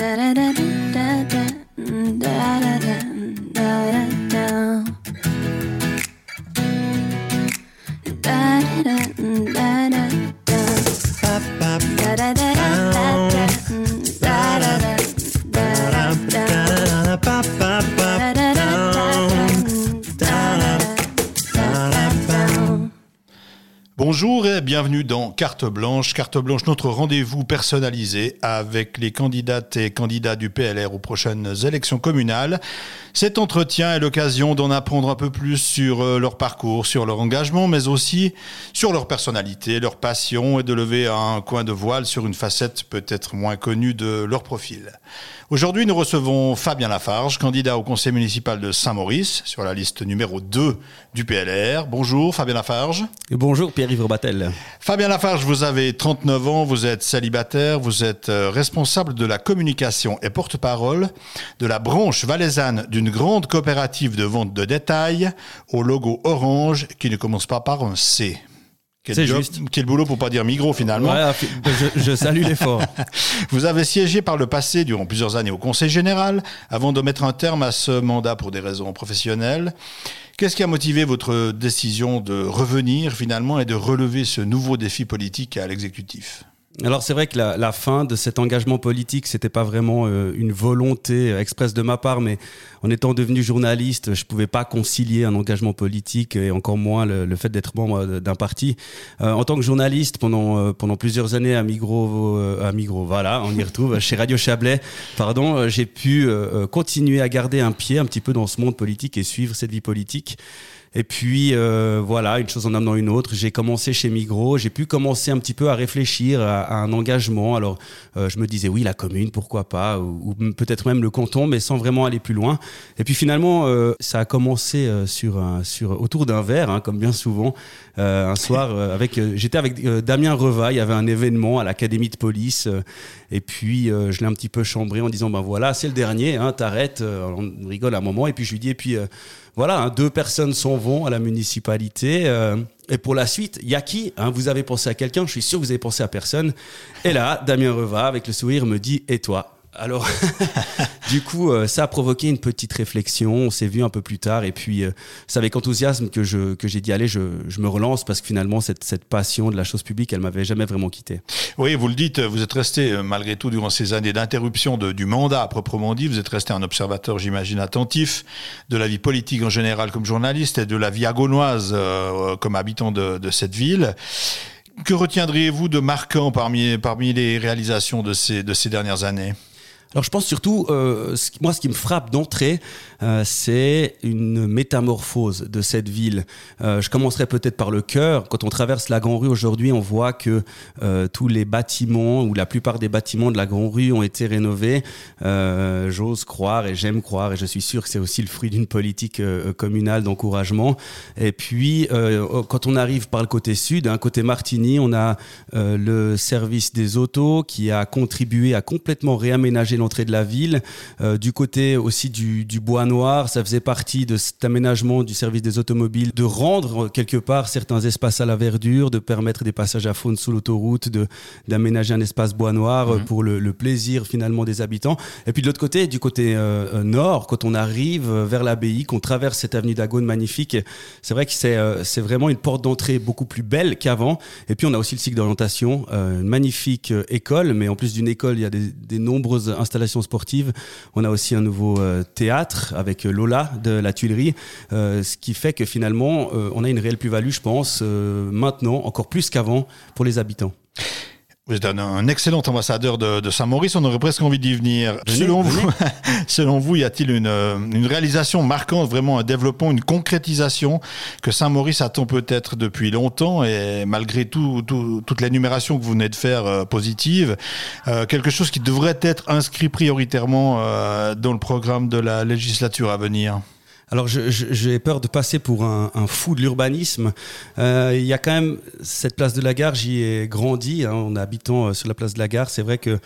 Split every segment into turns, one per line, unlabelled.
Bonjour et bienvenue dans Carte Blanche. Carte Blanche, notre rendez-vous personnalisé avec les candidates et candidats du PLR aux prochaines élections communales. Cet entretien est l'occasion d'en apprendre un peu plus sur euh, leur parcours, sur leur engagement, mais aussi sur leur personnalité, leur passion et de lever un coin de voile sur une facette peut-être moins connue de leur profil. Aujourd'hui, nous recevons Fabien Lafarge, candidat au conseil municipal de Saint-Maurice, sur la liste numéro 2 du PLR. Bonjour Fabien Lafarge.
Et bonjour Pierre-Yves Battel.
Fabien Lafarge, vous avez 39 ans, vous êtes célibataire, vous êtes euh, responsable de la communication et porte-parole de la branche valaisanne d'une grande coopérative de vente de détail au logo orange qui ne commence pas par un C.
Juste.
Quel boulot pour pas dire Migros finalement.
je, je, salue l'effort.
Vous avez siégé par le passé durant plusieurs années au Conseil général avant de mettre un terme à ce mandat pour des raisons professionnelles. Qu'est-ce qui a motivé votre décision de revenir finalement et de relever ce nouveau défi politique à l'exécutif?
Alors c'est vrai que la, la, fin de cet engagement politique, c'était pas vraiment euh, une volonté expresse de ma part, mais en étant devenu journaliste, je pouvais pas concilier un engagement politique et encore moins le, le fait d'être membre d'un parti. Euh, en tant que journaliste, pendant euh, pendant plusieurs années à Migros, à Migros, voilà, on y retrouve chez Radio Chablais. Pardon, j'ai pu continuer à garder un pied un petit peu dans ce monde politique et suivre cette vie politique. Et puis euh, voilà, une chose en amenant une autre. J'ai commencé chez Migros, j'ai pu commencer un petit peu à réfléchir à, un engagement. Alors euh, je me disais oui, la commune, pourquoi pas, ou, peut-être même le canton, mais sans vraiment aller plus loin. Et puis finalement, euh, ça a commencé euh, sur, sur autour d'un verre, hein, comme bien souvent. Euh, un soir, avec, j'étais avec Damien Reva, il y avait un événement à l'académie de police, et puis je l'ai un petit peu chambré en disant ben voilà, c'est le dernier, hein, t'arrêtes. on rigole un moment, et puis je lui dis et puis voilà, hein, deux personnes s'en vont à la municipalité. Euh, et pour la suite, il y a qui hein, Vous avez pensé à quelqu'un Je suis sûr que vous avez pensé à personne. Et là, Damien Reva, avec le sourire, me dit Et toi? Alors, du coup, euh, ça a provoqué une petite réflexion. On s'est vu un peu plus tard, et puis euh, c'est avec enthousiasme que je que j'ai dit allez, je, je, me relance parce que finalement cette, cette passion de la chose publique, elle m'avait jamais vraiment quitté.
Oui, vous le dites, vous êtes resté euh, malgré tout durant ces années d'interruption du mandat proprement dit. Vous êtes resté un observateur, j'imagine, attentif de la vie politique en général comme journaliste et de la vie agonoise comme habitant de, de cette ville. Que retiendriez-vous de marquant parmi, parmi les réalisations de ces, de ces dernières années?
Alors je pense surtout, euh, moi ce qui me frappe d'entrée, euh, c'est une métamorphose de cette ville. Euh, je commencerai peut-être par le cœur. Quand on traverse la Grande Rue aujourd'hui, on voit que euh, tous les bâtiments ou la plupart des bâtiments de la Grande Rue ont été rénovés. J'ose croire et j'aime croire et je suis sûr que c'est aussi le fruit d'une politique communale d'encouragement. Et puis quand on arrive par le côté sud, un hein, côté Martigny, on a le service des autos qui a contribué à complètement réaménager l'entrée de la ville. Du côté aussi du, du, bois noir, ça faisait partie de cet aménagement du service des automobiles de rendre quelque part certains espaces à la verdure, de permettre des passages à faune sous l'autoroute, d'aménager un espace bois noir mhm. pour le, le, plaisir finalement des habitants. Et puis de l'autre côté, du côté euh, euh, nord, quand on arrive vers l'abbaye, qu'on traverse cette avenue d'Agone magnifique, c'est vrai que c'est c'est vraiment une porte d'entrée beaucoup plus belle qu'avant. Et puis on a aussi le cycle d'orientation, une magnifique école, mais en plus d'une école, il y a des, des nombreuses installations sportives. On a aussi un nouveau euh, théâtre avec euh, Lola de la Tuilerie, euh, ce qui fait que finalement, on a une réelle plus-value, je pense, maintenant, encore plus qu'avant, pour les habitants.
Vous êtes un, excellent ambassadeur de, Saint-Maurice, on aurait presque envie d'y venir. selon, Vous, selon vous, y a-t-il une, une, réalisation marquante, vraiment un développement, une concrétisation que Saint-Maurice attend peut-être depuis longtemps et malgré tout, toute l'énumération que vous venez de faire euh, positive, euh, quelque chose qui devrait être inscrit prioritairement euh, dans le programme de la législature à venir?
Alors j'ai peur de passer pour un, fou de l'urbanisme. Euh, il y a quand même cette place de la gare, j'y ai grandi hein, en habitant euh, sur la place de la gare. C'est vrai que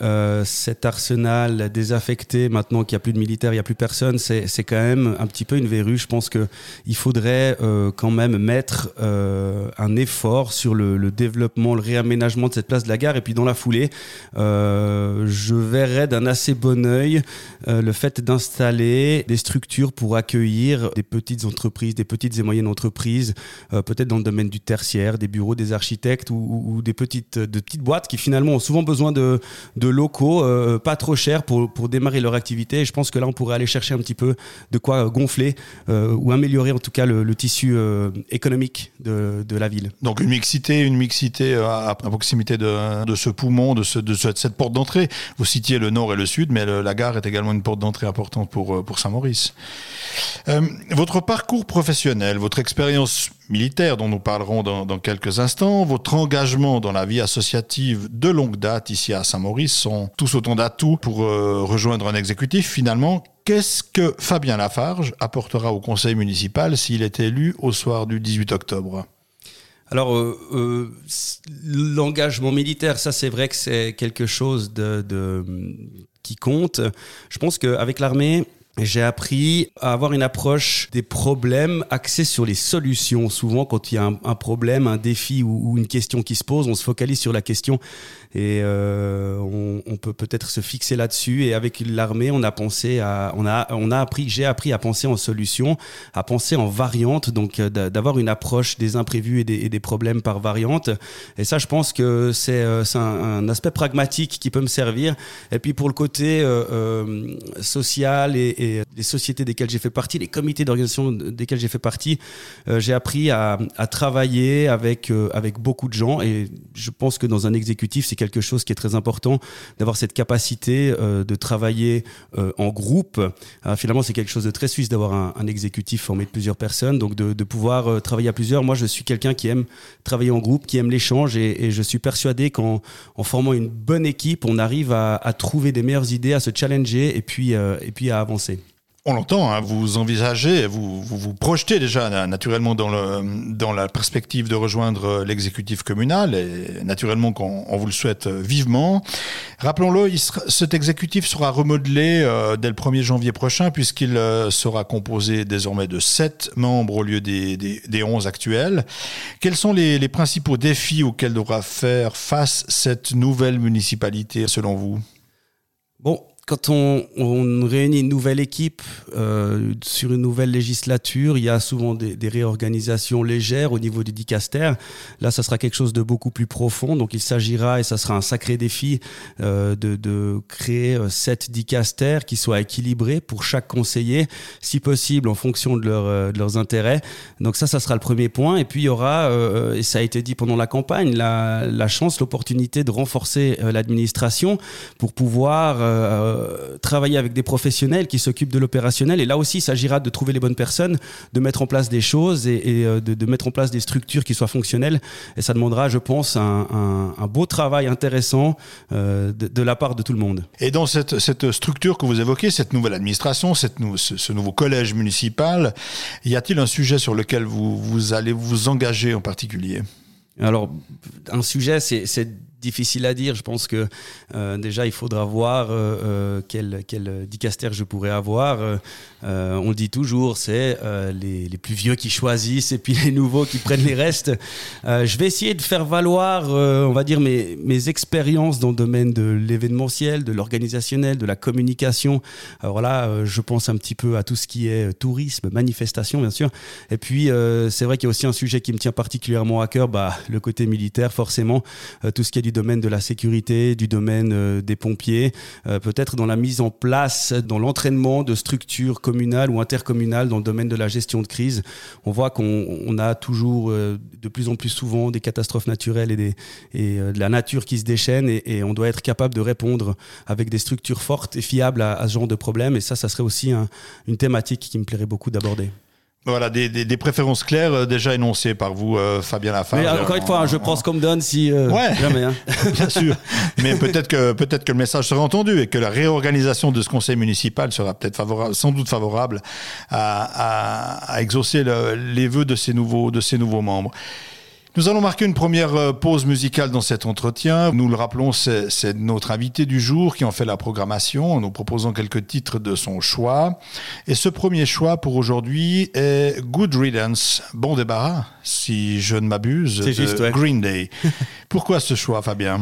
euh, cet arsenal désaffecté, maintenant qu'il n'y a plus de militaires, il n'y a plus personne, c'est quand même un petit peu une verrue. Je pense qu'il faudrait quand même mettre un effort sur le, développement, le réaménagement de cette place de la gare. Et puis dans la foulée, je verrais d'un assez bon œil le fait d'installer des structures pour accueillir des petites entreprises, des petites et moyennes entreprises, euh, peut-être dans le domaine du tertiaire, des bureaux, des architectes ou, des petites, de petites boîtes qui finalement ont souvent besoin de, locaux euh, pas trop chers pour, démarrer leur activité. Et je pense que là, on pourrait aller chercher un petit peu de quoi gonfler euh, ou améliorer en tout cas le, tissu économique de, la ville.
Donc une mixité, une mixité à, proximité de, ce poumon, de, ce, de cette porte d'entrée. Vous citiez le nord et le sud, mais la gare est également une porte d'entrée importante pour Saint-Maurice. Euh, votre parcours professionnel, votre expérience militaire dont nous parlerons dans, quelques instants, votre engagement dans la vie associative de longue date ici à Saint-Maurice sont tous autant d'atouts pour euh, rejoindre un exécutif. Finalement, qu'est-ce que Fabien Lafarge apportera au conseil municipal s'il est élu au soir du 18 octobre?
Alors, euh, l'engagement militaire, ça c'est vrai que c'est quelque chose de, qui compte. Je pense qu'avec l'armée, j'ai appris à avoir une approche des problèmes axée sur les solutions. Souvent, quand il y a un, problème, un défi ou, une question qui se pose, on se focalise sur la question et euh, on, peut peut-être se fixer là-dessus. Et avec l'armée, on a pensé à, on a, on a appris, j'ai appris à penser en solutions, à penser en variantes, donc euh, d'avoir une approche des imprévus et des, problèmes par variante. Et ça, je pense que c'est euh, un, un, aspect pragmatique qui peut me servir. Et puis pour le côté social et, et, les sociétés desquelles j'ai fait partie, les comités d'organisation desquels j'ai fait partie, j'ai appris à, à travailler avec avec beaucoup de gens. Et je pense que dans un exécutif, c'est quelque chose qui est très important, d'avoir cette capacité euh, de travailler euh, en groupe. Euh, finalement, c'est quelque chose de très suisse d'avoir un, exécutif formé de plusieurs personnes, donc de, pouvoir travailler à plusieurs. Moi, je suis quelqu'un qui aime travailler en groupe, qui aime l'échange, et, je suis persuadé qu'en formant une bonne équipe, on arrive à, à, trouver des meilleures idées, à se challenger et puis, et puis à avancer.
On l'entend, hein, vous envisagez, vous, vous, projetez déjà naturellement dans, le, dans la perspective de rejoindre euh, l'exécutif communal, et naturellement qu'on on vous le souhaite euh, vivement. Rappelons-le, cet exécutif sera remodelé euh, dès le 1er janvier prochain, puisqu'il sera composé désormais de 7 membres au lieu des, des, des 11 actuels. Quels sont les, les principaux défis auxquels devra faire face cette nouvelle municipalité selon vous?
Bon, quand on, réunit une nouvelle équipe euh, sur une nouvelle législature, il y a souvent des, réorganisations légères au niveau du dicaster. Là, ça sera quelque chose de beaucoup plus profond. Donc, il s'agira, et ça sera un sacré défi, euh, de, créer euh, sept dicasters qui soient équilibrés pour chaque conseiller, si possible en fonction de, leurs intérêts. Donc, ça, ça sera le premier point. Et puis, il y aura, et ça a été dit pendant la campagne, la, la chance, l'opportunité de renforcer l'administration pour pouvoir euh, travailler avec des professionnels qui s'occupent de l'opérationnel. Et là aussi, il s'agira de trouver les bonnes personnes, de mettre en place des choses et, euh, de, mettre en place des structures qui soient fonctionnelles. Et ça demandera, je pense, un, beau travail intéressant euh, de, la part de tout le monde.
Et dans cette, structure que vous évoquez, cette nouvelle administration, cette, ce, nouveau collège municipal, y a-t-il un sujet sur lequel vous, vous allez vous engager en particulier?
Alors, un sujet, c'est difficile à dire. Je pense que euh, déjà, il faudra voir euh, euh, quel, quel dicaster je pourrais avoir. On le dit toujours, c'est les, les, plus vieux qui choisissent et puis les nouveaux qui prennent les restes. je vais essayer de faire valoir, on va dire, mes, mes expériences dans le domaine de l'événementiel, de l'organisationnel, de la communication. Alors là, je pense un petit peu à tout ce qui est tourisme, manifestation, bien sûr. Et puis, c'est vrai qu'il y a aussi un sujet qui me tient particulièrement à cœur, bah, le côté militaire, forcément, tout ce qui est du domaine de la sécurité, du domaine euh, des pompiers, euh, peut-être dans la mise en place, dans l'entraînement de structures communales ou intercommunales dans le domaine de la gestion de crise. On voit qu'on a toujours euh, de plus en plus souvent des catastrophes naturelles et, et de la nature qui se déchaîne et, on doit être capable de répondre avec des structures fortes et fiables à, ce genre de problème. Et ça, ça serait aussi une thématique qui me plairait beaucoup d'aborder.
Voilà, des, des, préférences claires euh, déjà énoncées par vous, euh, Fabien Lafarge.
Mais encore une fois, hein, je prends ce qu'on me donne si euh,
ouais, jamais. Hein. Bien sûr. Mais peut-être que peut-être que le message sera entendu et que la réorganisation de ce conseil municipal sera peut-être favorable, sans doute favorable à, à, à exaucer le, les vœux de ces nouveaux de ces nouveaux membres. Nous allons marquer une première euh, pause musicale dans cet entretien. Nous le rappelons, c'est notre invité du jour qui en fait la programmation en nous proposant quelques titres de son choix. Et ce premier choix pour aujourd'hui est Good Riddance, bon débarras, si je ne m'abuse, de Green Day. Pourquoi ce choix, Fabien?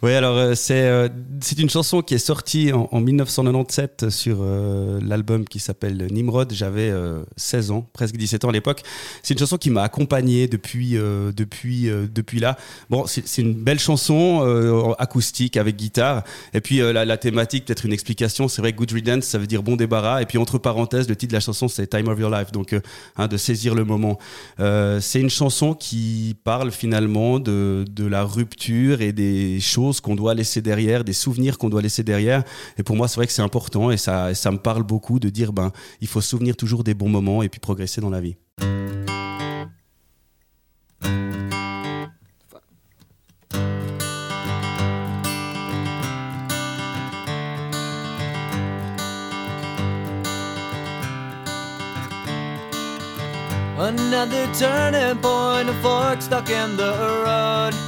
Oui, alors euh, c'est euh, c'est une chanson qui est sortie en, en 1997 sur euh, l'album qui s'appelle Nimrod. J'avais 16 ans, presque 17 ans à l'époque. C'est une chanson qui m'a accompagné depuis depuis depuis là. Bon, c'est une belle chanson acoustique avec guitare. Et puis la, la, thématique, peut-être une explication. C'est vrai que Good Riddance, ça veut dire bon débarras. Et puis entre parenthèses, le titre de la chanson, c'est Time of Your Life, donc hein, de saisir le moment. c'est une chanson qui parle finalement de de la rupture et des choses qu'on doit laisser derrière, des souvenirs qu'on doit laisser derrière. Et pour moi, c'est vrai que c'est important et ça, ça me parle beaucoup de dire, ben, il faut souvenir toujours des bons moments et puis progresser dans la vie. Another turning point, stuck in the road.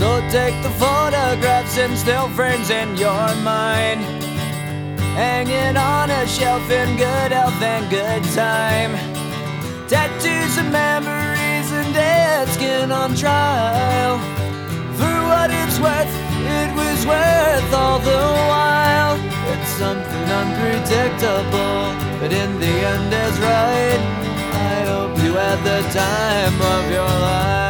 So take the photographs and still frames in your mind. Hanging on a shelf in good health and good time. Tattoos and memories and dead skin on trial. For what it's worth, it was worth all the while. It's something unpredictable, but in the end is right. I hope you had the time of your life.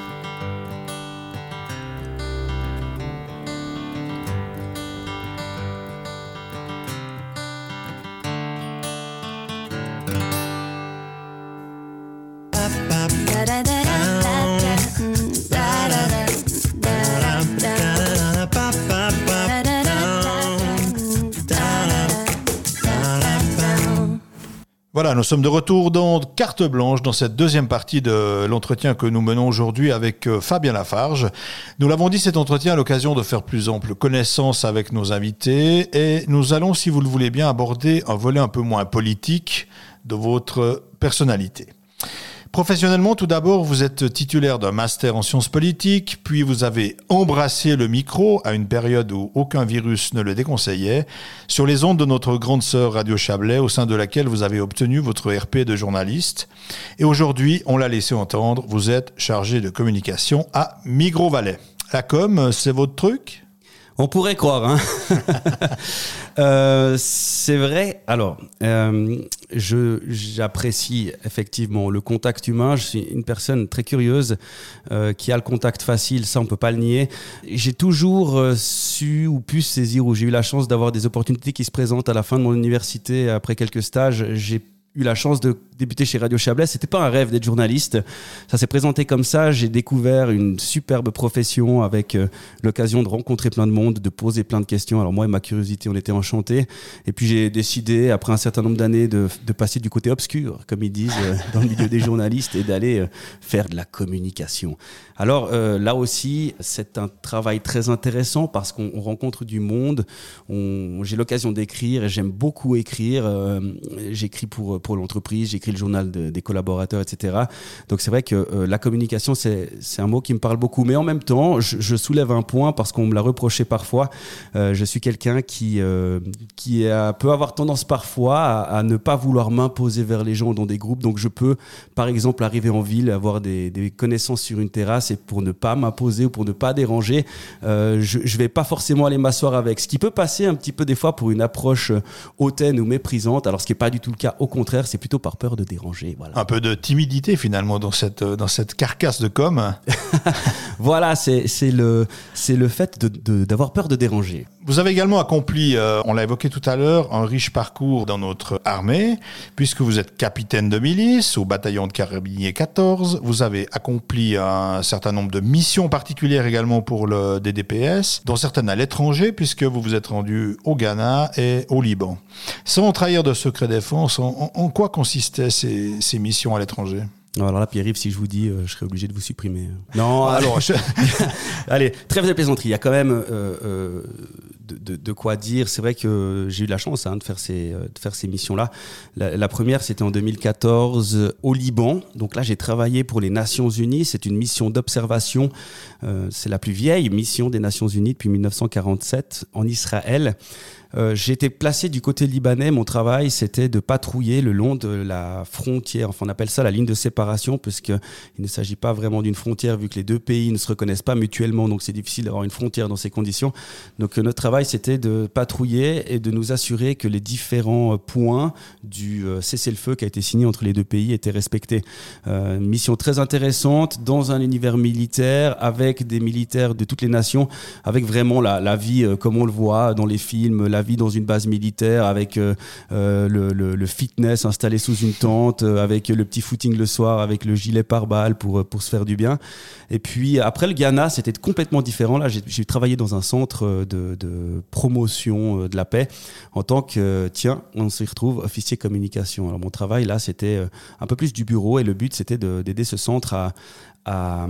Voilà, nous sommes de retour dans Carte Blanche, dans cette deuxième partie de l'entretien que nous menons aujourd'hui avec euh, Fabien Lafarge. Nous l'avons dit, cet entretien à l'occasion de faire plus ample connaissance avec nos invités et nous allons, si vous le voulez bien, aborder un volet un peu moins politique de votre personnalité. Professionnellement, tout d'abord, vous êtes titulaire d'un master en sciences politiques, puis vous avez embrassé le micro à une période où aucun virus ne le déconseillait, sur les ondes de notre grande sœur Radio Chablais, au sein de laquelle vous avez obtenu votre RP de journaliste. Et aujourd'hui, on l'a laissé entendre, vous êtes chargé de communication à Migros Valais. La com, c'est votre truc?
On pourrait croire. Hein euh, c'est vrai. Alors, euh, j'apprécie effectivement le contact humain. Je suis une personne très curieuse euh, qui a le contact facile. Ça, on peut pas le nier. J'ai toujours su ou pu saisir ou j'ai eu la chance d'avoir des opportunités qui se présentent à la fin de mon université après quelques stages. J'ai eu la chance débuté chez Radio Chablais, c'était pas un rêve d'être journaliste. Ça s'est présenté comme ça. J'ai découvert une superbe profession avec euh, l'occasion de rencontrer plein de monde, de poser plein de questions. Alors moi et ma curiosité, on était enchantés. Et puis j'ai décidé, après un certain nombre d'années, de, passer du côté obscur, comme ils disent euh, dans le milieu des journalistes, et d'aller euh, faire de la communication. Alors là aussi, c'est un travail très intéressant parce qu'on rencontre du monde. J'ai l'occasion d'écrire et j'aime beaucoup écrire. J'écris pour, pour l'entreprise, j'écris le journal des collaborateurs, etc. Donc c'est vrai que euh, la communication, c'est un mot qui me parle beaucoup. Mais en même temps, je, soulève un point parce qu'on me l'a reproché parfois. je suis quelqu'un qui, qui a, peut avoir tendance parfois à, ne pas vouloir m'imposer vers les gens dans des groupes. Donc je peux, par exemple, arriver en ville, avoir des, des connaissances sur une terrasse pour ne pas m'imposer ou pour ne pas déranger, euh, je ne vais pas forcément aller m'asseoir avec. Ce qui peut passer un petit peu des fois pour une approche euh, hautaine ou méprisante, alors ce qui n'est pas du tout le cas. Au contraire, c'est plutôt par peur de déranger. Voilà.
Un peu de timidité finalement dans cette, euh, dans cette carcasse de com.
voilà, c'est le, le fait d'avoir de, peur de déranger.
Vous avez également accompli, on l'a évoqué tout à l'heure, un riche parcours dans notre armée, puisque vous êtes capitaine de milice au bataillon de carabiniers 14. Vous avez accompli un certain nombre de missions particulières également pour le DDPS, dont certaines à l'étranger, puisque vous vous êtes rendu au Ghana et au Liban. Sans trahir de secret défense, en, quoi consistaient ces missions à l'étranger?
Alors là, Pierre-Yves, si je vous dis, euh, je serais obligé de vous supprimer. Non, alors, allez, trêve de plaisanterie. Il y a quand même euh, euh, de, quoi dire. C'est vrai que j'ai eu la chance hein, de faire ces, de faire ces missions-là. La, première, c'était en 2014 au Liban. Donc là, j'ai travaillé pour les Nations Unies. C'est une mission d'observation. Euh, c'est la plus vieille mission des Nations Unies depuis 1947 en Israël. Euh, été placé du côté libanais. Mon travail, c'était de patrouiller le long de la frontière. Enfin, on appelle ça la ligne de séparation, puisqu'il ne s'agit pas vraiment d'une frontière, vu que les deux pays ne se reconnaissent pas mutuellement. Donc, c'est difficile d'avoir une frontière dans ces conditions. Donc, euh, notre travail, c'était de patrouiller et de nous assurer que les différents points du euh, cessez-le-feu qui a été signé entre les deux pays étaient respectés. Euh, mission très intéressante dans un univers militaire avec des militaires de toutes les nations, avec vraiment la, vie comme on le voit dans les films, vie dans une base militaire avec le, le, le, fitness installé sous une tente, avec le petit footing le soir, avec le gilet pare-balles pour, pour se faire du bien. Et puis après le Ghana, c'était complètement différent. Là, j'ai travaillé dans un centre de, de promotion euh, de la paix en tant que, tiens, on s'y retrouve, officier communication. Alors mon travail là, c'était euh, un peu plus du bureau et le but c'était d'aider ce centre à, à,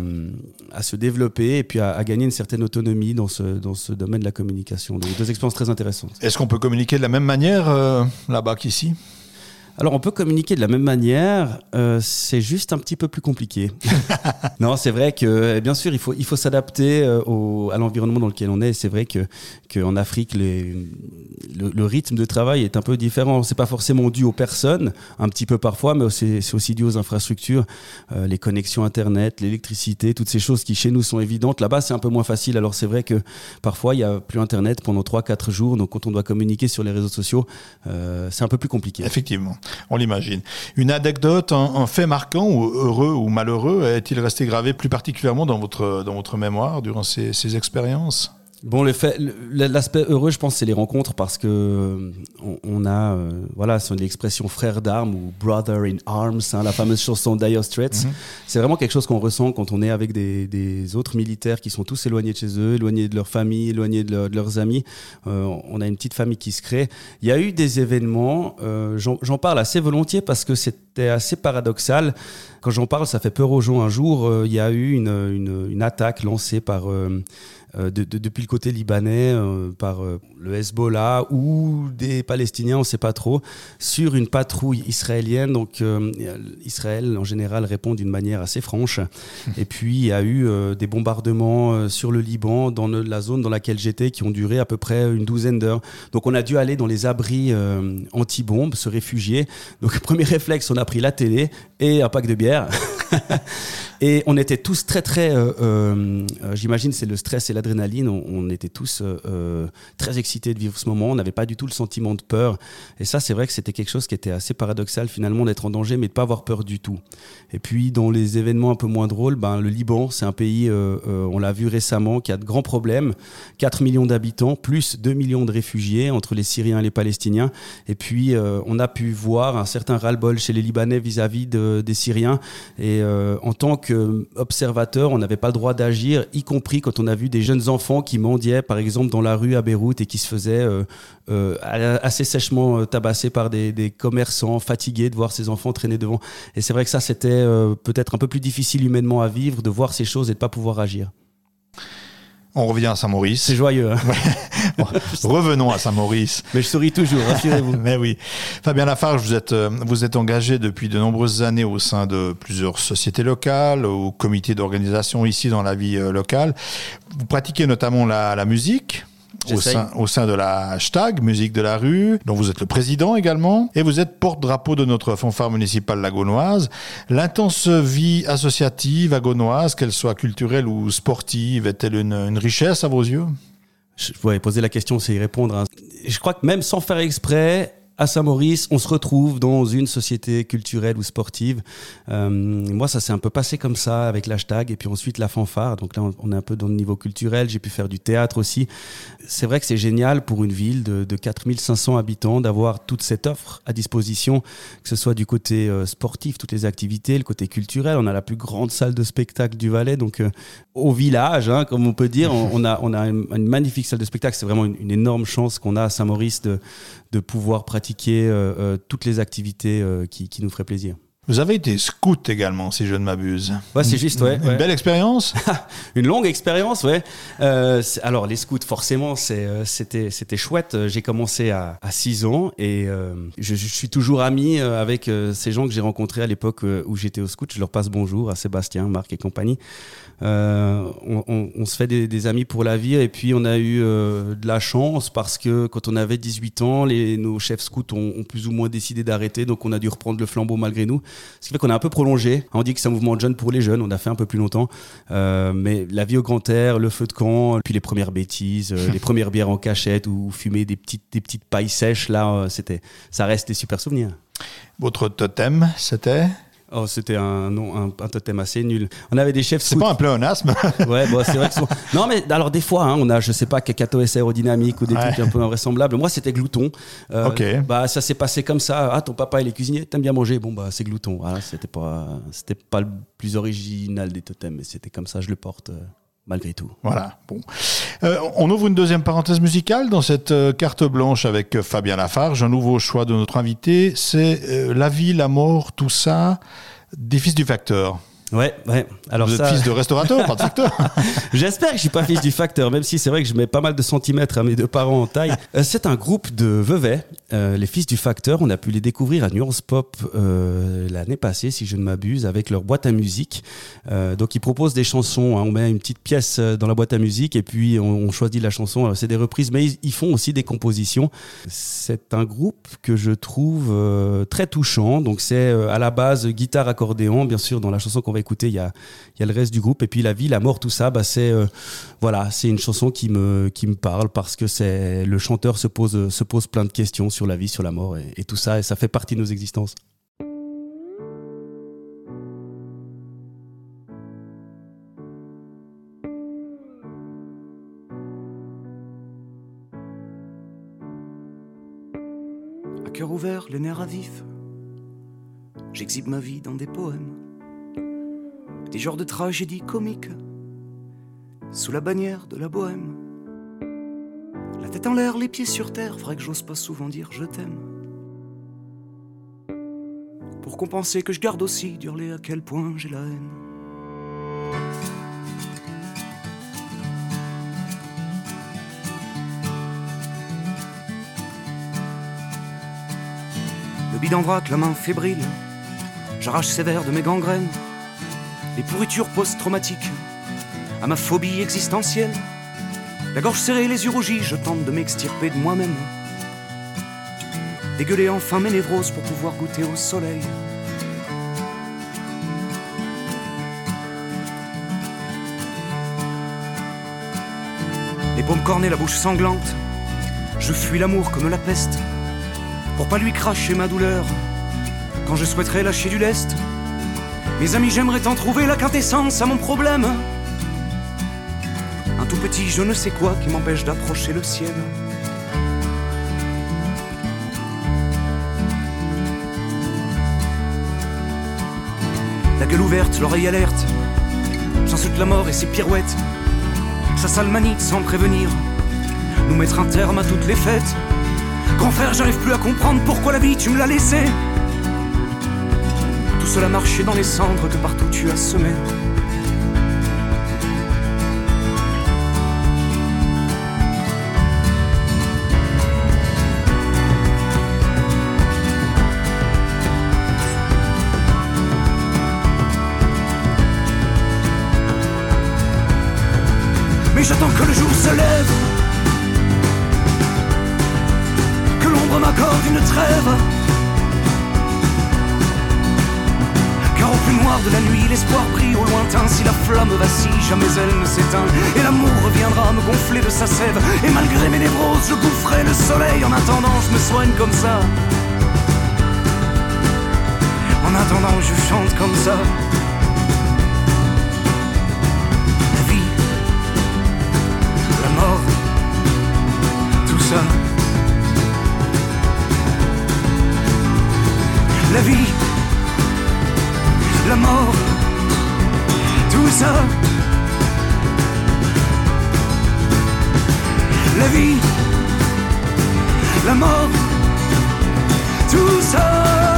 se développer et puis à, gagner une certaine autonomie dans ce, dans ce domaine de la communication. Donc deux expériences très intéressantes.
Est-ce qu'on peut communiquer de la même manière euh, là-bas qu'ici?
Alors on peut communiquer de la même manière, euh, c'est juste un petit peu plus compliqué. non, c'est vrai que eh bien sûr il faut il faut s'adapter euh, à l'environnement dans lequel on est. C'est vrai que qu'en Afrique les, le, rythme de travail est un peu différent. C'est pas forcément dû aux personnes, un petit peu parfois, mais c'est aussi dû aux infrastructures, euh, les connexions internet, l'électricité, toutes ces choses qui chez nous sont évidentes. Là-bas c'est un peu moins facile. Alors c'est vrai que parfois il y a plus internet pendant 3-4 jours, donc quand on doit communiquer sur les réseaux sociaux, c'est un peu plus compliqué.
Effectivement on l'imagine. Une anecdote, un, fait marquant, ou heureux ou malheureux, est-il resté gravé plus particulièrement dans votre, dans votre mémoire durant ces expériences?
Bon, l'aspect heureux, je pense, c'est les rencontres parce que euh, on, a, euh, voilà, c'est l'expression frère d'armes ou brother in arms, hein, la fameuse chanson Dire Straits. Mhm. C'est vraiment quelque chose qu'on ressent quand on est avec des, autres militaires qui sont tous éloignés de chez eux, éloignés de leur famille, éloignés de, leurs amis. Euh, on a une petite famille qui se crée. Il y a eu des événements, j'en parle assez volontiers parce que c'était assez paradoxal. Quand j'en parle, ça fait peur aux gens. Un jour, il y a eu une, une attaque lancée par euh, depuis le côté libanais euh, par euh, le Hezbollah ou des Palestiniens, on ne sait pas trop, sur une patrouille israélienne. Donc Israël, en général, répond d'une manière assez franche. Et puis, il y a eu des bombardements sur le Liban, dans la zone dans laquelle j'étais, qui ont duré à peu près une douzaine d'heures. Donc, on a dû aller dans les abris anti-bombes, se réfugier. Donc, premier réflexe, on a pris la télé et un pack de bière. et on était tous très très, euh, euh, j'imagine c'est le stress et l'adrénaline, on, était tous très excités de vivre ce moment, on n'avait pas du tout le sentiment de peur. Et ça c'est vrai que c'était quelque chose qui était assez paradoxal finalement d'être en danger mais de pas avoir peur du tout. Et puis dans les événements un peu moins drôles, ben, le Liban c'est un pays, on l'a vu récemment, qui a de grands problèmes, 4 millions d'habitants, plus 2 millions de réfugiés entre les Syriens et les Palestiniens. Et puis on a pu voir un certain ras-le-bol chez les Libanais vis-à-vis des Syriens. Et euh, en tant qu'observateur, on n'avait pas le droit d'agir, y compris quand on a vu des jeunes enfants qui mendiaient, par exemple, dans la rue à Beyrouth et qui se faisaient euh, euh, assez sèchement tabassés par des, des, commerçants fatigués de voir ces enfants traîner devant. Et c'est vrai que ça, c'était peut-être un peu plus difficile humainement à vivre, de voir ces choses et de pas pouvoir agir.
On revient à Saint-Maurice.
C'est joyeux. Hein.
Revenons à Saint-Maurice.
Mais je souris toujours, rassurez-vous.
Mais oui. Fabien Lafarge, vous êtes, euh, vous êtes engagé depuis de nombreuses années au sein de plusieurs sociétés locales, au comité d'organisation ici dans la vie euh, locale. Vous pratiquez notamment la, la musique au sein, au sein, de la hashtag Musique de la rue, dont vous êtes le président également, et vous êtes porte-drapeau de notre fanfare municipale lagonoise. L'intense vie associative agonoise, qu'elle soit culturelle ou sportive, est-elle une, une richesse à vos yeux?
Je voulais poser la question, c'est y répondre. Hein. Je crois que même sans faire exprès, à Saint-Maurice, on se retrouve dans une société culturelle ou sportive. Euh, moi, ça s'est un peu passé comme ça avec l'hashtag et puis ensuite la fanfare. Donc là, on est un peu dans le niveau culturel. J'ai pu faire du théâtre aussi. C'est vrai que c'est génial pour une ville de, de 4500 habitants d'avoir toute cette offre à disposition, que ce soit du côté euh, sportif, toutes les activités, le côté culturel. On a la plus grande salle de spectacle du Valais, donc euh, au village, hein, comme on peut dire, on, a, une, magnifique salle de spectacle. C'est vraiment une, énorme chance qu'on a à Saint-Maurice de, pouvoir pratiquer euh, toutes les activités qui, qui nous feraient plaisir.
Vous avez été scout également, si je ne m'abuse.
Ouais, c'est juste, ouais.
Une belle expérience
Une longue expérience, ouais. Euh, alors, les scouts, forcément, c'était c'était chouette. J'ai commencé à, à 6 ans et euh, je, je, suis toujours ami avec ces gens que j'ai rencontrés à l'époque où j'étais au scout. Je leur passe bonjour à Sébastien, Marc et compagnie. Euh, on, on, on, se fait des, des, amis pour la vie et puis on a eu euh, de la chance parce que quand on avait 18 ans, les, nos chefs scouts ont, ont plus ou moins décidé d'arrêter, donc on a dû reprendre le flambeau malgré nous. Ce qui fait qu'on a un peu prolongé. On dit que c'est un mouvement de jeunes pour les jeunes, on a fait un peu plus longtemps. Euh, mais la vie au grand air, le feu de camp, puis les premières bêtises, euh, les premières bières en cachette ou fumer des petites, des petites pailles sèches, là, euh, c'était, ça reste des super souvenirs.
Votre totem, c'était?
Oh, c'était un, non, un, un, totem assez nul. On avait des chefs.
C'est pas un pléonasme.
ouais, bon, c'est vrai que Non, mais alors des fois, hein, on a, je sais pas, S aérodynamique ou des ouais. trucs un peu invraisemblables. Moi, c'était glouton.
Euh, ok.
Bah, ça s'est passé comme ça. Ah, ton papa, il est cuisinier, t'aimes bien manger. Bon, bah, c'est glouton. Voilà, c'était pas, c'était pas le plus original des totems, mais c'était comme ça, je le porte. Malgré tout.
Voilà. Bon. Euh, on ouvre une deuxième parenthèse musicale dans cette euh, carte blanche avec euh, Fabien Lafarge. Un nouveau choix de notre invité, c'est La vie, la mort, tout ça, des fils du facteur.
Ouais, ouais.
Alors Vous êtes fils de restaurateur, pas de facteur.
J'espère que je suis pas fils du facteur, même si c'est vrai que je mets pas mal de centimètres à mes deux parents en taille. Euh, c'est un groupe de Vevey, euh, les fils du facteur. On a pu les découvrir à Nuance Pop euh, l'année passée, si je ne m'abuse, avec leur boîte à musique. Euh, donc ils proposent des chansons. Hein. On met une petite pièce dans la boîte à musique et puis on, on choisit la chanson. C'est des reprises, mais ils, ils, font aussi des compositions. C'est un groupe que je trouve très touchant. Donc c'est à la base guitare accordéon, bien sûr, dans la chanson qu'on va écouter, il y a, le reste du groupe. Et puis la vie, la mort, tout ça, bah, c'est euh, voilà, une chanson qui me, qui me parle parce que le chanteur se pose, se pose plein de questions sur la vie, sur la mort et, et tout ça, et ça fait partie de nos existences.
À cœur ouvert, les nerfs à vif, j'exhibe ma vie dans des poèmes des genres de tragédies comiques, sous la bannière de la bohème. La tête en l'air, les pieds sur terre, vrai que j'ose pas souvent dire je t'aime. Pour compenser que je garde aussi d'hurler à quel point j'ai la haine. Le bidon vrac, la main fébrile, j'arrache sévère de mes gangrènes les pourritures post-traumatiques, à ma phobie existentielle. La gorge serrée, et les yeux rougis, je tente de m'extirper de moi-même. Dégueuler enfin mes névroses pour pouvoir goûter au soleil. Les paumes cornées, la bouche sanglante, je fuis l'amour comme la peste, pour pas lui cracher ma douleur, quand je souhaiterais lâcher du lest. Mes amis, j'aimerais en trouver la quintessence à mon problème. Un tout petit je ne sais quoi qui m'empêche d'approcher le ciel. La gueule ouverte, l'oreille alerte, j'insulte la mort et ses pirouettes. Sa salmanite sans prévenir, nous mettre un terme à toutes les fêtes. Grand frère, j'arrive plus à comprendre pourquoi la vie tu me l'as laissée. Tout cela marchait dans les cendres que partout tu as semé. Mais j'attends que le jour se lève, que l'ombre m'accorde une trêve. Noir de la nuit, l'espoir brille au lointain. Si la flamme vacille, jamais elle ne s'éteint. Et l'amour reviendra me gonfler de sa sève. Et malgré mes névroses, je boufferai le soleil. En attendant, je me soigne comme ça. En attendant, je chante comme ça. La vie, la mort, tout ça. La vie, la mort, tout ça. La vie, la mort, tout ça.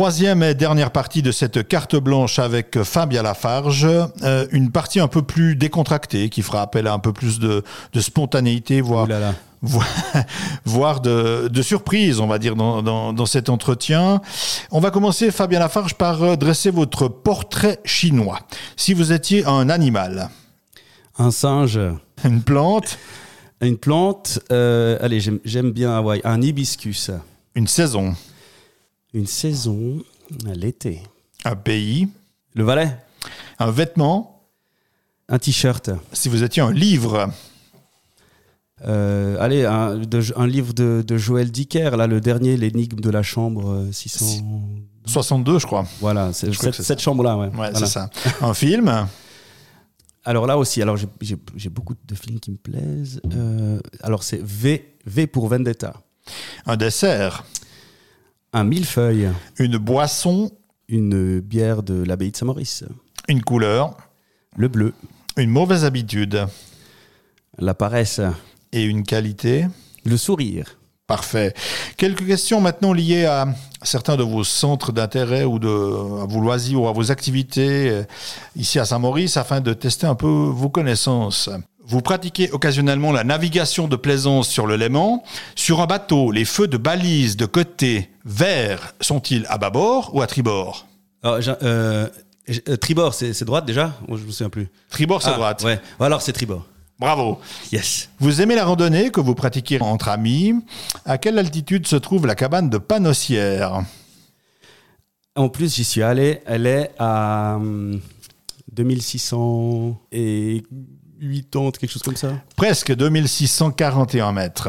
Troisième et dernière partie de cette carte blanche avec Fabien Lafarge, euh, une partie un peu plus décontractée qui fera appel à un peu plus de, de spontanéité, voire,
Ouh là là.
voire, voire de, de surprise, on va dire, dans, dans, dans cet entretien. On va commencer, Fabien Lafarge, par euh, dresser votre portrait chinois. Si vous étiez un animal,
Un singe,
une plante,
une plante, euh, allez, j'aime- j'aime bien Hawaï, un hibiscus,
une saison,
une saison, l'été,
un pays,
le Valais,
un vêtement,
un t-shirt,
si vous étiez un livre,
euh, allez, un, de- un livre de, de Joël Dicker, là, le dernier, l'énigme de la chambre euh, 600.
62, je crois.
Voilà,
Je crois
cette, chambre-là, ouais.
Ouais,
Voilà.
c'est ça. Un film,
Alors là aussi, alors j'ai beaucoup de films qui me plaisent. Euh, alors c'est V, V pour Vendetta.
un dessert,
Un millefeuille,
une boisson,
une bière de l'abbaye de Saint-Maurice.
une couleur,
Le bleu,
une mauvaise habitude
la paresse,
et une qualité.
le sourire.
Parfait. Quelques questions maintenant liées à certains de vos centres d'intérêt ou de, à vos loisirs ou à vos activités euh, ici à Saint-Maurice afin de tester un peu vos connaissances. Vous pratiquez occasionnellement la navigation de plaisance sur le Léman. Sur un bateau, les feux de balise de côté vert sont-ils à bâbord ou à tribord
Alors, j'ai- euh, euh, tribord, c'est droite déjà Je me souviens plus.
Tribord, c'est
Ah,
droite.
Ouais. Alors c'est tribord.
Bravo.
Yes.
Vous aimez la randonnée que vous pratiquez entre amis. À quelle altitude se trouve la cabane de Panossière
En plus, j'y suis allé. Elle est à hum, 2680, quelque chose comme ça.
Presque 2641 mètres.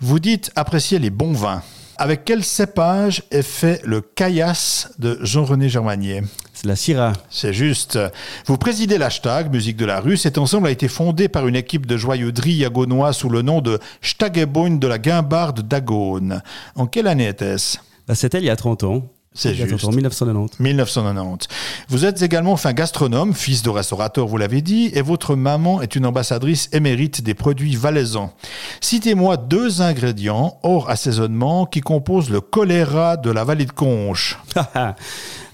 Vous dites apprécier les bons vins. Avec quel cépage est fait le caillasse de Jean-René Germanier?
C'est la Syrah.
C'est juste. Vous présidez l'hashtag Musique de la rue. Cet ensemble a été fondé par une équipe de joyeuderie yagonois sous le nom de Stageboin de la Guimbarde d'Agone. En quelle année était-ce?
Bah, C'était il y a 30 ans.
C'est
Il y a 30
juste.
ans, 1990.
1990. Vous êtes également fin gastronome, fils de restaurateur, vous l'avez dit, et votre maman est une ambassadrice émérite des produits valaisans. Citez-moi deux ingrédients hors assaisonnement qui composent le choléra de la vallée de Conche.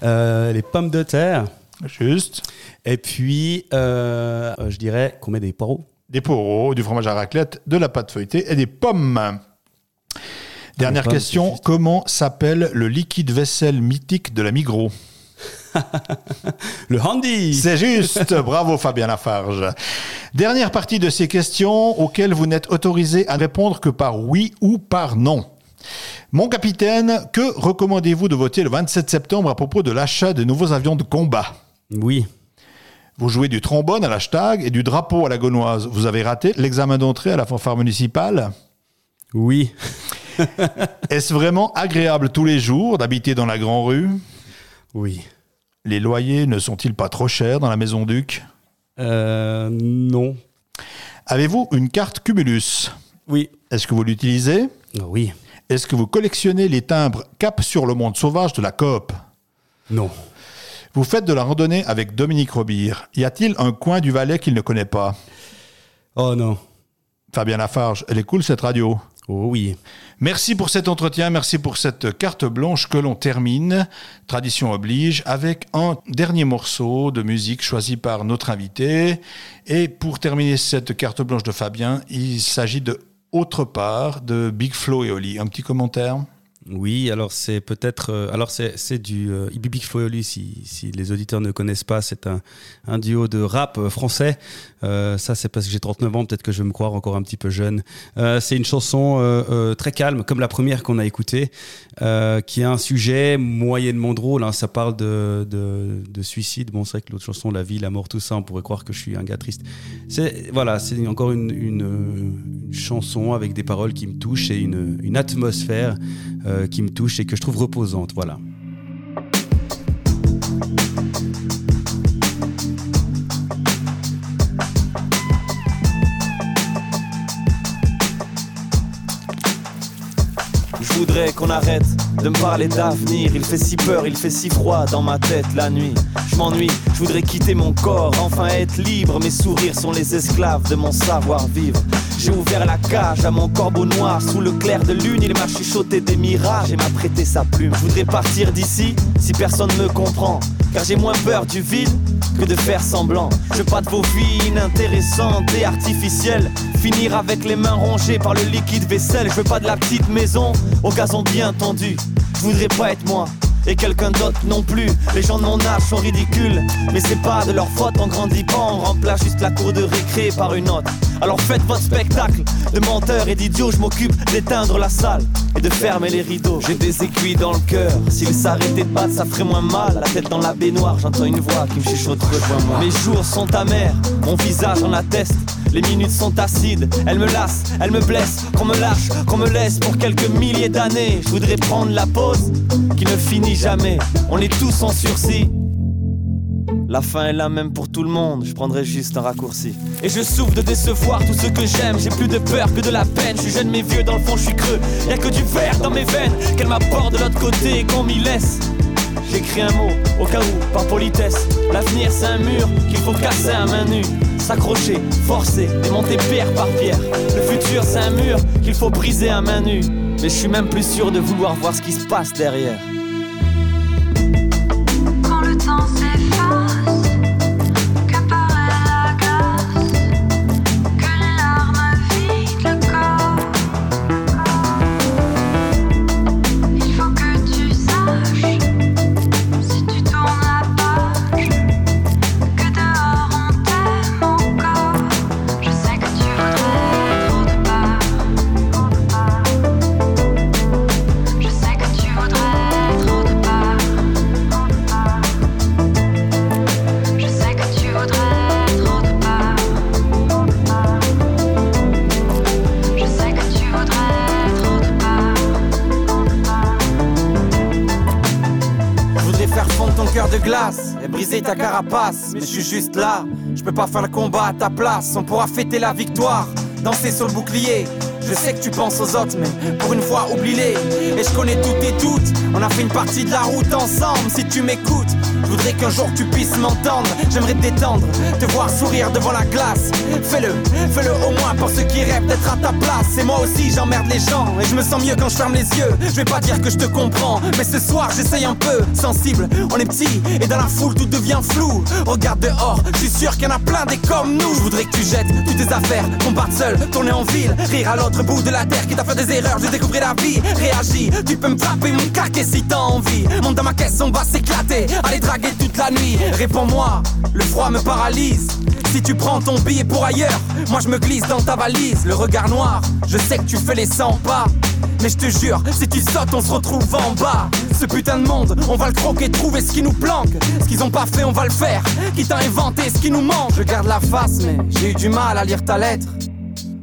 Euh, les pommes de terre.
Juste.
Et puis, euh, je dirais qu'on met des poireaux.
Des poireaux, du fromage à raclette, de la pâte feuilletée et des pommes. Dernière question, comment s'appelle le liquide vaisselle mythique de la Migros?
Le handy
C'est juste, bravo Fabien Lafarge. Dernière partie de ces questions auxquelles vous n'êtes autorisé à répondre que par oui ou par non. Mon capitaine, que recommandez-vous de voter le 27 septembre à propos de l'achat de nouveaux avions de combat?
Oui.
Vous jouez du trombone à l'hashtag et du drapeau à la gaunoise. Vous avez raté l'examen d'entrée à la fanfare municipale?
Oui.
Est-ce vraiment agréable tous les jours d'habiter dans la Grand Rue?
Oui.
Les loyers ne sont-ils pas trop chers dans la Maison Duc?
Euh, non.
Avez-vous une carte Cumulus?
Oui.
Est-ce que vous l'utilisez?
Oui.
Est-ce que vous collectionnez les timbres Cap sur le monde sauvage de la Coop
Non.
Vous faites de la randonnée avec Dominique Robire. Y a-t-il un coin du Valais qu'il ne connaît pas?
Oh non.
Fabien Lafarge, elle est cool cette radio.
Oh oui.
Merci pour cet entretien, merci pour cette carte blanche que l'on termine, tradition oblige, avec un dernier morceau de musique choisi par notre invité. Et pour terminer cette carte blanche de Fabien, il s'agit de Autre part de Big Flo et Oli. Un petit commentaire?
Oui, alors c'est peut-être. euh, alors c'est du euh, Big Floyoli, si, les auditeurs ne connaissent pas, c'est un, duo de rap euh, français. Euh, ça, c'est parce que j'ai 39 ans, peut-être que je vais me croire encore un petit peu jeune. C'est une chanson très calme, comme la première qu'on a écoutée, qui a un sujet moyennement drôle. hein. Ça parle de, de, de suicide. Bon, c'est vrai que l'autre chanson, La vie, la mort, tout ça, on pourrait croire que je suis un gars triste. Voilà, c'est encore une, une, une chanson avec des paroles qui me touchent et une, une atmosphère qui me touche et que je trouve reposante. Voilà.
Voudrais qu'on arrête de me parler d'avenir. Il fait si peur, il fait si froid dans ma tête la nuit. Je m'ennuie, je voudrais quitter mon corps, enfin être libre. Mes sourires sont les esclaves de mon savoir-vivre. J'ai ouvert la cage à mon corbeau noir. Sous le clair de lune, il m'a chuchoté des mirages et m'a prêté sa plume. Je voudrais partir d'ici si personne me comprend. Car j'ai moins peur du vide que de faire semblant. Je pas de vos vies inintéressantes et artificielles. Finir avec les mains rongées par le liquide vaisselle. Je veux pas de la petite maison au gazon bien tendu. Je voudrais pas être moi. Et quelqu'un d'autre non plus. Les gens de mon âge sont ridicules, mais c'est pas de leur faute. On grandit pas, on remplace juste la cour de récré par une autre. Alors faites votre spectacle de menteurs et d'idiots. Je m'occupe d'éteindre la salle et de fermer les rideaux. J'ai des aiguilles dans le cœur. S'ils s'arrêtaient de battre, ça ferait moins mal. La tête dans la baignoire, j'entends une voix qui me chuchote rejoins-moi. Mes jours sont amers, mon visage en atteste. Les minutes sont acides, elles me lassent, elles me blessent. Qu'on me lâche, qu'on me laisse pour quelques milliers d'années. Je voudrais prendre la pause qui ne finit jamais. On est tous en sursis. La fin est la même pour tout le monde, je prendrai juste un raccourci. Et je souffre de décevoir tout ce que j'aime, j'ai plus de peur que de la peine. Je suis jeune mais vieux, dans le fond je suis creux. Y'a que du verre dans mes veines, qu'elle m'apporte de l'autre côté et qu'on m'y laisse. J'écris un mot, au cas où, par politesse. L'avenir c'est un mur qu'il faut casser à main nue. S'accrocher, forcer, démonter pierre par pierre. Le futur c'est un mur qu'il faut briser à main nue. Mais je suis même plus sûr de vouloir voir ce qui se passe derrière. Mais je suis juste là, je peux pas faire le combat à ta place. On pourra fêter la victoire, danser sur le bouclier. Je sais que tu penses aux autres, mais pour une fois, oublie-les. Et je connais toutes et toutes, on a fait une partie de la route ensemble. Si tu m'écoutes, Je voudrais qu'un jour tu puisses m'entendre. J'aimerais te détendre, te voir sourire devant la glace. Fais-le, fais-le au moins pour ceux qui rêvent d'être à ta place. Et moi aussi j'emmerde les gens et je me sens mieux quand je ferme les yeux. Je vais pas dire que je te comprends, mais ce soir j'essaye un peu. Sensible, on est petit et dans la foule tout devient flou. Regarde dehors, je suis sûr qu'il y en a plein des comme nous. Je voudrais que tu jettes toutes tes affaires, qu'on parte seul, tourner en ville, rire à l'autre bout de la terre qui t'a fait des erreurs. Je découvrir la vie, réagis. Tu peux me frapper mon caquet si t'as envie. Monte dans ma caisse, on va s'éclater. Allez toute la nuit. Réponds-moi, le froid me paralyse. Si tu prends ton billet pour ailleurs, moi je me glisse dans ta valise. Le regard noir, je sais que tu fais les 100 pas. Mais je te jure, si tu sautes, on se retrouve en bas. Ce putain de monde, on va le croquer, trouver ce qui nous planque. Ce qu'ils ont pas fait, on va le faire. Qui t'a inventé ce qui nous manque. Je garde la face, mais j'ai eu du mal à lire ta lettre.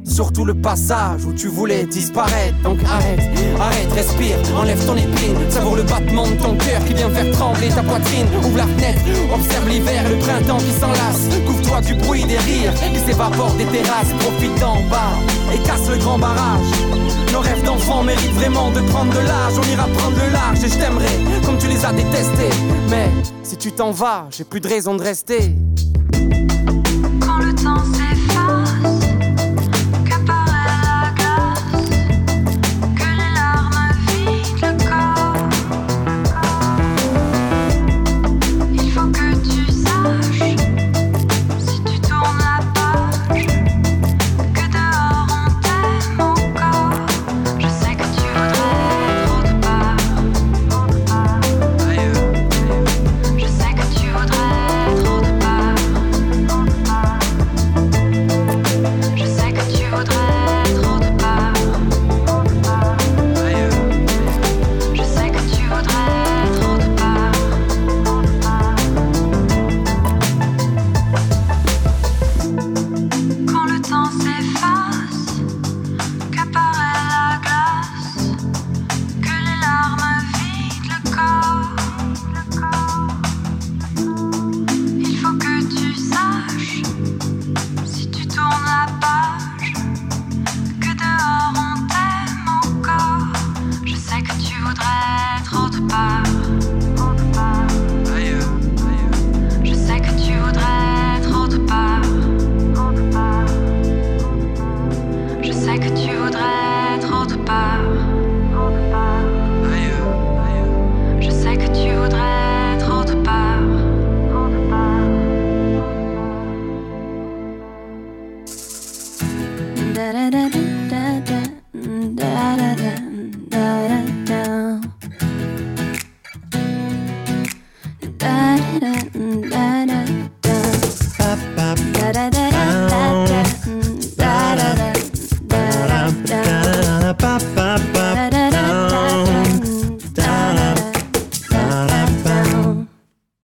Surtout le passage où tu voulais disparaître. Donc arrête, arrête, respire, enlève ton épine. Savoure le battement de ton cœur qui vient faire trembler ta poitrine. Ouvre la fenêtre, observe l'hiver le printemps qui s'enlace. Couvre-toi du bruit des rires qui s'évaporent des terrasses. Profite d'en bas et casse le grand barrage. Nos rêves d'enfants méritent vraiment de prendre de l'âge. On ira prendre le large et je t'aimerai comme tu les as détestés. Mais si tu t'en vas, j'ai plus de raison de rester.
Quand le temps